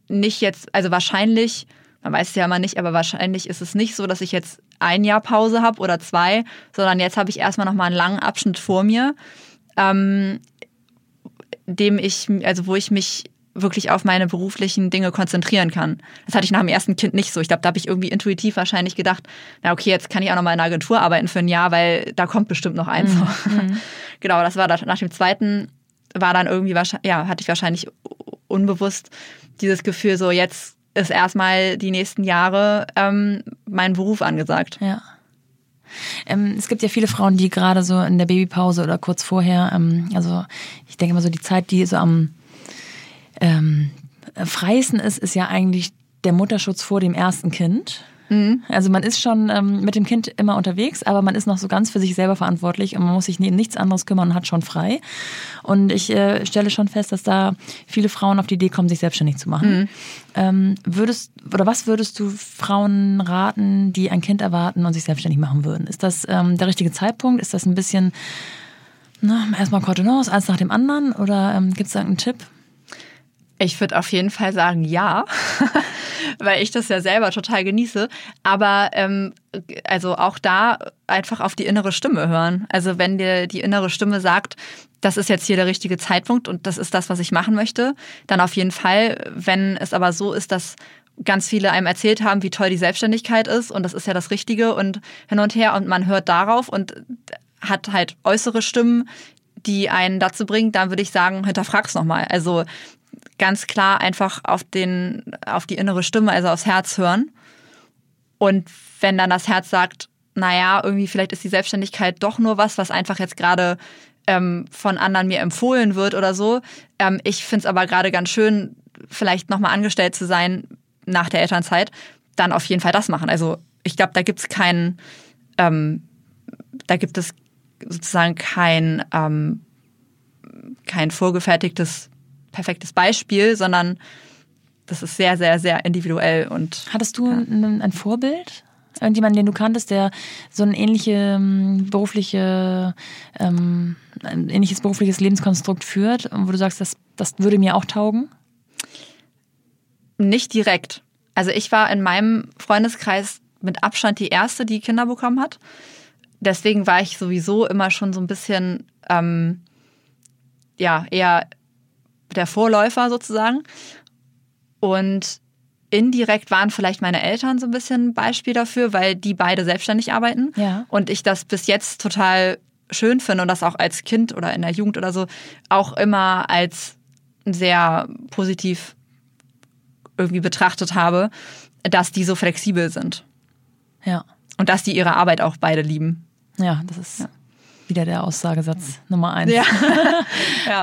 nicht jetzt, also wahrscheinlich, man weiß es ja immer nicht, aber wahrscheinlich ist es nicht so, dass ich jetzt ein Jahr Pause habe oder zwei, sondern jetzt habe ich erstmal nochmal einen langen Abschnitt vor mir, ähm, dem ich, also wo ich mich wirklich auf meine beruflichen Dinge konzentrieren kann. Das hatte ich nach dem ersten Kind nicht so. Ich glaube, da habe ich irgendwie intuitiv wahrscheinlich gedacht, na okay, jetzt kann ich auch noch mal in einer Agentur arbeiten für ein Jahr, weil da kommt bestimmt noch eins. genau, das war das. Nach dem zweiten war dann irgendwie wahrscheinlich, ja, hatte ich wahrscheinlich unbewusst dieses Gefühl, so jetzt ist erstmal die nächsten Jahre ähm, mein Beruf angesagt. Ja. Ähm, es gibt ja viele Frauen, die gerade so in der Babypause oder kurz vorher, ähm, also ich denke mal so die Zeit, die so am ähm, freiesten ist, ist ja eigentlich der Mutterschutz vor dem ersten Kind. Also man ist schon ähm, mit dem Kind immer unterwegs, aber man ist noch so ganz für sich selber verantwortlich und man muss sich um nichts anderes kümmern und hat schon frei. Und ich äh, stelle schon fest, dass da viele Frauen auf die Idee kommen, sich selbstständig zu machen. Ähm, würdest oder was würdest du Frauen raten, die ein Kind erwarten und sich selbstständig machen würden? Ist das ähm, der richtige Zeitpunkt? Ist das ein bisschen na, erstmal Cordonance, eins nach dem anderen? Oder ähm, gibt es da einen Tipp? Ich würde auf jeden Fall sagen, ja, weil ich das ja selber total genieße. Aber ähm, also auch da einfach auf die innere Stimme hören. Also wenn dir die innere Stimme sagt, das ist jetzt hier der richtige Zeitpunkt und das ist das, was ich machen möchte, dann auf jeden Fall. Wenn es aber so ist, dass ganz viele einem erzählt haben, wie toll die Selbstständigkeit ist und das ist ja das Richtige und hin und her und man hört darauf und hat halt äußere Stimmen, die einen dazu bringen, dann würde ich sagen, hinterfrag's nochmal. Also ganz klar einfach auf den, auf die innere Stimme, also aufs Herz hören. Und wenn dann das Herz sagt, naja, irgendwie vielleicht ist die Selbstständigkeit doch nur was, was einfach jetzt gerade ähm, von anderen mir empfohlen wird oder so. Ähm, ich finde es aber gerade ganz schön, vielleicht nochmal angestellt zu sein nach der Elternzeit, dann auf jeden Fall das machen. Also ich glaube, da gibt es keinen, ähm, da gibt es sozusagen kein, ähm, kein vorgefertigtes perfektes Beispiel, sondern das ist sehr, sehr, sehr individuell und Hattest du ein, ein Vorbild? Irgendjemanden, den du kanntest, der so ein ähnliche ähm, berufliche, ähm, ein ähnliches berufliches Lebenskonstrukt führt, wo du sagst, das, das würde mir auch taugen? nicht direkt. Also ich war in meinem Freundeskreis mit Abstand die erste, die Kinder bekommen hat. Deswegen war ich sowieso immer schon so ein bisschen, ähm, ja, eher der Vorläufer sozusagen. Und indirekt waren vielleicht meine Eltern so ein bisschen ein Beispiel dafür, weil die beide selbstständig arbeiten. Ja. Und ich das bis jetzt total schön finde und das auch als Kind oder in der Jugend oder so auch immer als sehr positiv irgendwie betrachtet habe, dass die so flexibel sind. Ja. Und dass die ihre Arbeit auch beide lieben. Ja, das ist wieder der Aussagesatz Nummer eins. ja.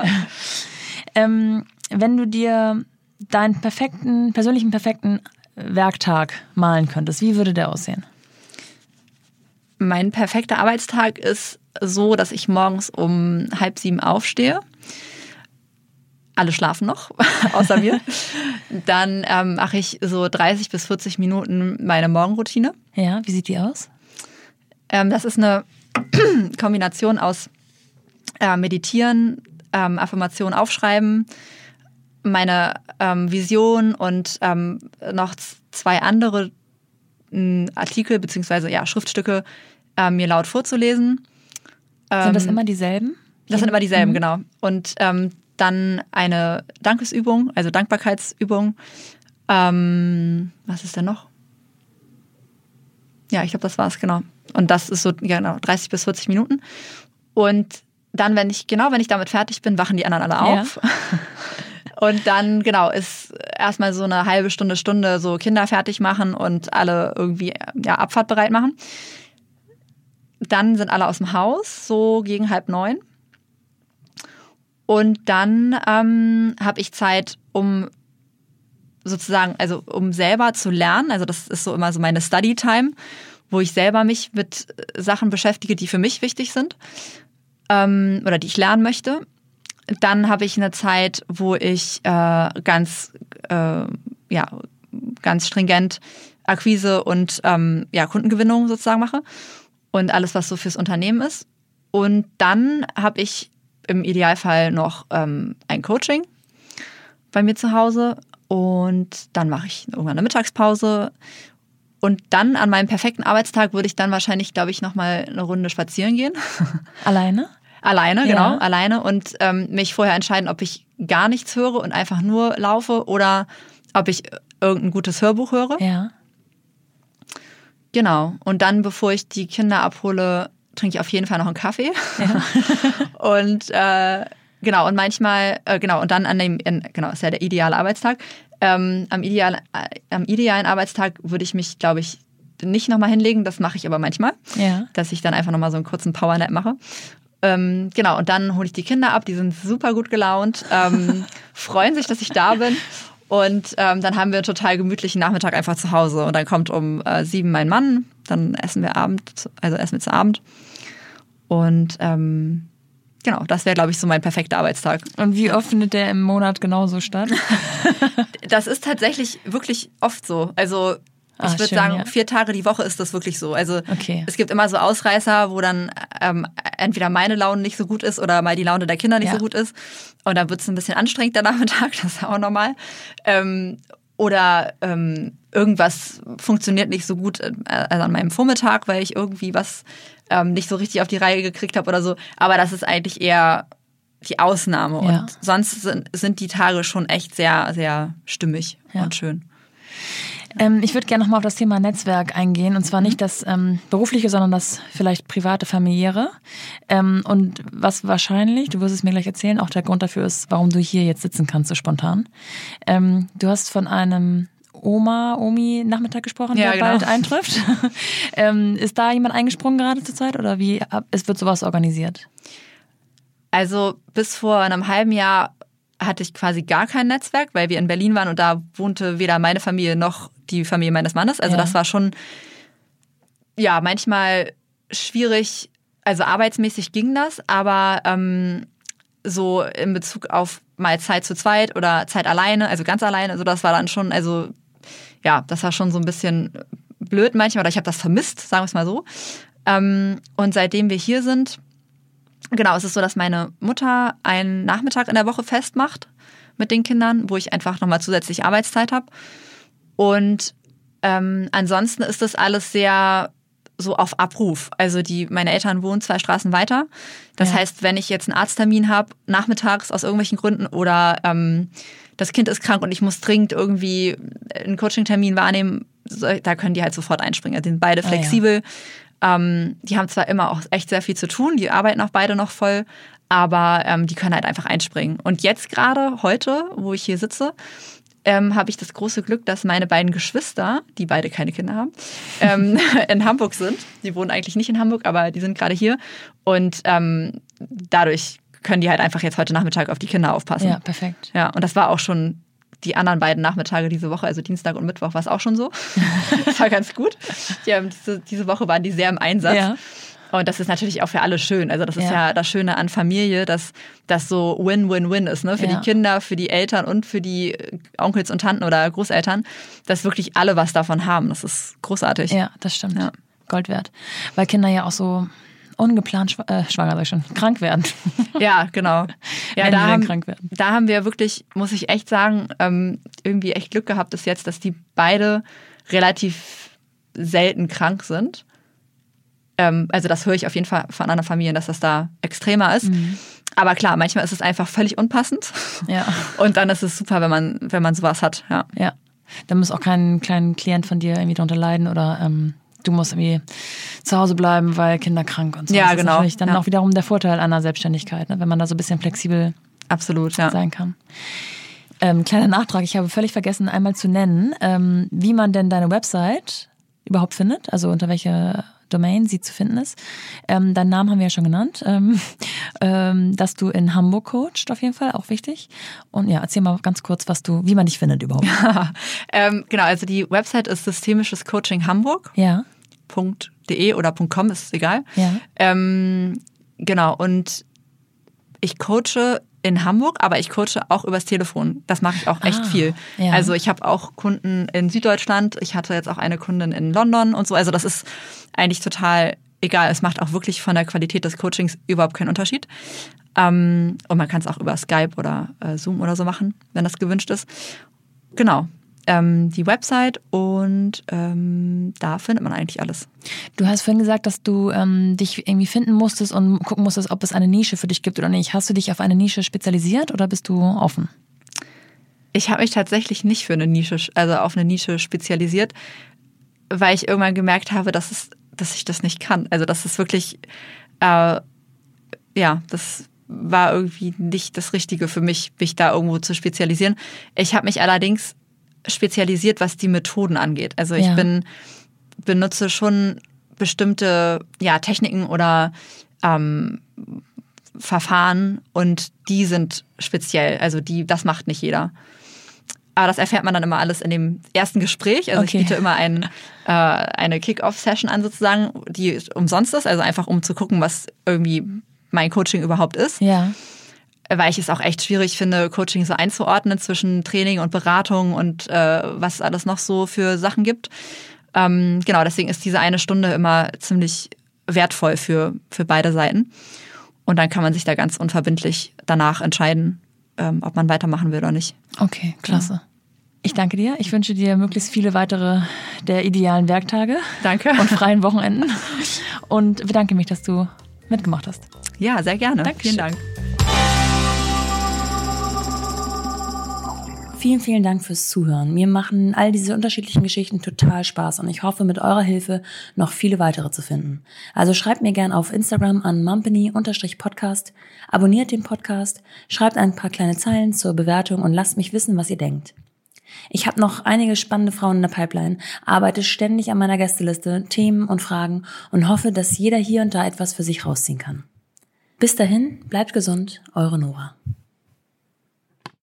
Ähm, wenn du dir deinen perfekten, persönlichen perfekten Werktag malen könntest, wie würde der aussehen? mein perfekter Arbeitstag ist so, dass ich morgens um halb sieben aufstehe. Alle schlafen noch, außer mir. Dann ähm, mache ich so 30 bis 40 Minuten meine Morgenroutine. Ja, wie sieht die aus? Ähm, das ist eine Kombination aus äh, Meditieren, ähm, Affirmation aufschreiben, meine ähm, Vision und ähm, noch zwei andere m, Artikel beziehungsweise ja, Schriftstücke äh, mir laut vorzulesen. Sind das Ähm, immer dieselben? das sind immer dieselben, Mhm. genau. Und ähm, dann eine Dankesübung, also Dankbarkeitsübung. Ähm, was ist denn noch? Ja, ich glaube, das war's, genau. Und das ist so, genau, 30 bis 40 Minuten. Und dann, wenn ich, genau, wenn ich damit fertig bin, wachen die anderen alle Ja. auf. Und dann, genau, ist erstmal so eine halbe Stunde, Stunde so Kinder fertig machen und alle irgendwie ja, Abfahrt bereit machen. Dann sind alle aus dem Haus, so gegen halb neun. Und dann ähm, habe ich Zeit, um sozusagen, also um selber zu lernen. Also das ist so immer so meine Study Time, wo ich selber mich mit Sachen beschäftige, die für mich wichtig sind ähm, oder die ich lernen möchte. Dann habe ich eine Zeit, wo ich äh, ganz, äh, ja, ganz stringent Akquise und ähm, ja, Kundengewinnung sozusagen mache und alles, was so fürs Unternehmen ist. Und dann habe ich im Idealfall noch ähm, ein Coaching bei mir zu Hause und dann mache ich irgendwann eine Mittagspause und dann an meinem perfekten Arbeitstag würde ich dann wahrscheinlich, glaube ich, noch mal eine Runde spazieren gehen. Alleine? Alleine, Ja. genau, alleine und ähm, mich vorher entscheiden, ob ich gar nichts höre und einfach nur laufe oder ob ich irgendein gutes Hörbuch höre. Ja. Genau. Und dann, bevor ich die Kinder abhole, trinke ich auf jeden Fall noch einen Kaffee. und äh, genau, und manchmal, äh, genau, und dann an dem, in, genau, ist ja der ideale Arbeitstag. Ähm, am, ideal, äh, am idealen Arbeitstag würde ich mich, glaube ich, nicht nochmal hinlegen. Das mache ich aber manchmal, Ja. dass ich dann einfach nochmal so einen kurzen Powernap mache. Ähm, genau, und dann hole ich die Kinder ab, die sind super gut gelaunt, ähm, freuen sich, dass ich da bin. Und ähm, dann haben wir einen total gemütlichen Nachmittag einfach zu Hause. Und dann kommt um äh, sieben mein Mann, dann essen wir Abend, also essen wir zu Abend. Und ähm, genau, das wäre, glaube ich, so mein perfekter Arbeitstag. Und wie oft findet der im Monat genauso statt? Das ist tatsächlich wirklich oft so. Also Ah, ich würde sagen, ja. vier Tage die Woche ist das wirklich so. Also Okay. es gibt immer so Ausreißer, wo dann ähm, entweder meine Laune nicht so gut ist oder mal die Laune der Kinder nicht Ja. so gut ist. Und dann wird es ein bisschen anstrengend der Nachmittag, das ist auch normal. Ähm, oder ähm, irgendwas funktioniert nicht so gut äh, also an meinem Vormittag, weil ich irgendwie was ähm, nicht so richtig auf die Reihe gekriegt habe oder so. Aber das ist eigentlich eher die Ausnahme. Ja. Und sonst sind, sind die Tage schon echt sehr, sehr stimmig Ja. und schön. Ähm, ich würde gerne nochmal auf das Thema Netzwerk eingehen. Und zwar nicht das ähm, berufliche, sondern das vielleicht private, familiäre. Ähm, und was wahrscheinlich, du wirst es mir gleich erzählen, auch der Grund dafür ist, warum du hier jetzt sitzen kannst, so spontan. Ähm, du hast von einem Oma, Omi Nachmittag gesprochen, Ja, der genau. bald eintrifft. ähm, ist da jemand eingesprungen gerade zur Zeit oder wie es wird sowas organisiert? Also bis vor einem halben Jahr hatte ich quasi gar kein Netzwerk, weil wir in Berlin waren und da wohnte weder meine Familie noch die Familie meines Mannes. Also Ja. das war schon, ja, manchmal schwierig. Also arbeitsmäßig ging das, aber ähm, so in Bezug auf mal Zeit zu zweit oder Zeit alleine, also ganz alleine, also das war dann schon, also ja, das war schon so ein bisschen blöd manchmal oder ich habe das vermisst, sagen wir es mal so. Ähm, und seitdem wir hier sind, Genau, es ist so, dass meine Mutter einen Nachmittag in der Woche festmacht mit den Kindern, wo ich einfach nochmal zusätzlich Arbeitszeit habe. Und ähm, ansonsten ist das alles sehr so auf Abruf. Also die, meine Eltern wohnen zwei Straßen weiter. Das Ja. heißt, wenn ich jetzt einen Arzttermin habe, nachmittags aus irgendwelchen Gründen oder ähm, das Kind ist krank und ich muss dringend irgendwie einen Coaching-Termin wahrnehmen, da können die halt sofort einspringen. Die sind beide Ah, ja. Ähm, die haben zwar immer auch echt sehr viel zu tun, die arbeiten auch beide noch voll, aber ähm, die können halt einfach einspringen. Und jetzt gerade, heute, wo ich hier sitze, ähm, habe ich das große Glück, dass meine beiden Geschwister, die beide keine Kinder haben, ähm, in Hamburg sind. Die wohnen eigentlich nicht in Hamburg, aber die sind gerade hier. Und ähm, dadurch können die halt einfach jetzt heute Nachmittag auf die Kinder aufpassen. Ja, perfekt. Ja, und das war auch schon die anderen beiden Nachmittage diese Woche, also Dienstag und Mittwoch, war es auch schon so. das war ganz gut. Die haben diese, diese Woche waren die sehr im Einsatz. Ja. Und das ist natürlich auch für alle schön. Also das ist ja, ja das Schöne an Familie, dass das so Win-Win-Win ist, ne? Für ja. die Kinder, für die Eltern und für die Onkels und Tanten oder Großeltern, dass wirklich alle was davon haben. Das ist großartig. Ja, das stimmt. Ja. Gold wert. Weil Kinder ja auch so ungeplant schw äh, schwanger, sag ich schon, krank werden. Ja, genau. Ja, da haben, krank werden. da haben wir wirklich, muss ich echt sagen, ähm, irgendwie echt Glück gehabt bis jetzt, dass die beide relativ selten krank sind. Ähm, also das höre ich auf jeden Fall von anderen Familien, dass das da extremer ist. Mhm. Aber klar, manchmal ist es einfach völlig unpassend. Ja. Und dann ist es super, wenn man, wenn man sowas hat. Ja. ja. Dann muss auch kein kleiner Klient von dir irgendwie darunter leiden oder ähm, du musst irgendwie zu Hause bleiben, weil Kinder krank und so. Ja, das genau. Ist natürlich dann ja. auch wiederum der Vorteil einer Selbstständigkeit, ne? wenn man da so ein bisschen flexibel Absolut, ja. sein kann. Ähm, kleiner Nachtrag, ich habe völlig vergessen, einmal zu nennen, ähm, wie man denn deine Website überhaupt findet, also unter welcher Domain sie zu finden ist. Ähm, deinen Namen haben wir ja schon genannt. Ähm, ähm, dass du in Hamburg coachst, auf jeden Fall, auch wichtig. Und ja, erzähl mal ganz kurz, was du, wie man dich findet überhaupt. ähm, genau, also die Website ist systemisches Coaching Hamburg. Ja. .de oder .com, ist egal. Ja. Ähm, genau, und ich coache in Hamburg, aber ich coache auch übers Telefon. Das mache ich auch echt ah, viel. Ja. Also ich habe auch Kunden in Süddeutschland. Ich hatte jetzt auch eine Kundin in London und so. Also das ist eigentlich total egal. Es macht auch wirklich von der Qualität des Coachings überhaupt keinen Unterschied. Ähm, und man kann es auch über Skype oder äh, Zoom oder so machen, wenn das gewünscht ist. Genau ähm, die Website und ähm, da findet man eigentlich alles. Du hast vorhin gesagt, dass du ähm, dich irgendwie finden musstest und gucken musstest, ob es eine Nische für dich gibt oder nicht. Hast du dich auf eine Nische spezialisiert oder bist du offen? Ich habe mich tatsächlich nicht für eine Nische, also auf eine Nische spezialisiert, weil ich irgendwann gemerkt habe, dass, es, dass ich das nicht kann. Also das ist wirklich, äh, ja, das war irgendwie nicht das Richtige für mich, mich da irgendwo zu spezialisieren. Ich habe mich allerdings spezialisiert, was die Methoden angeht. Also ich ja. bin benutze schon bestimmte ja, Techniken oder ähm, Verfahren und die sind speziell. Also die, das macht nicht jeder. Aber das erfährt man dann immer alles in dem ersten Gespräch. Also okay. ich biete immer ein, äh, eine Kick-Off-Session an sozusagen, die umsonst ist, also einfach um zu gucken, was irgendwie mein Coaching überhaupt ist. Ja weil ich es auch echt schwierig finde, Coaching so einzuordnen zwischen Training und Beratung und äh, was es alles noch so für Sachen gibt. Ähm, genau, deswegen ist diese eine Stunde immer ziemlich wertvoll für, für beide Seiten. Und dann kann man sich da ganz unverbindlich danach entscheiden, ähm, ob man weitermachen will oder nicht. Okay, klasse. Ja. Ich danke dir. Ich wünsche dir möglichst viele weitere der idealen Werktage. Danke. Und freien Wochenenden. Und bedanke mich, dass du mitgemacht hast. Ja, sehr gerne. Dankeschön. Vielen Dank. Vielen, vielen Dank fürs Zuhören. Mir machen all diese unterschiedlichen Geschichten total Spaß und ich hoffe, mit eurer Hilfe noch viele weitere zu finden. Also schreibt mir gern auf Instagram an mumpany-podcast, abonniert den Podcast, schreibt ein paar kleine Zeilen zur Bewertung und lasst mich wissen, was ihr denkt. Ich habe noch einige spannende Frauen in der Pipeline, arbeite ständig an meiner Gästeliste, Themen und Fragen und hoffe, dass jeder hier und da etwas für sich rausziehen kann. Bis dahin, bleibt gesund, eure Nora.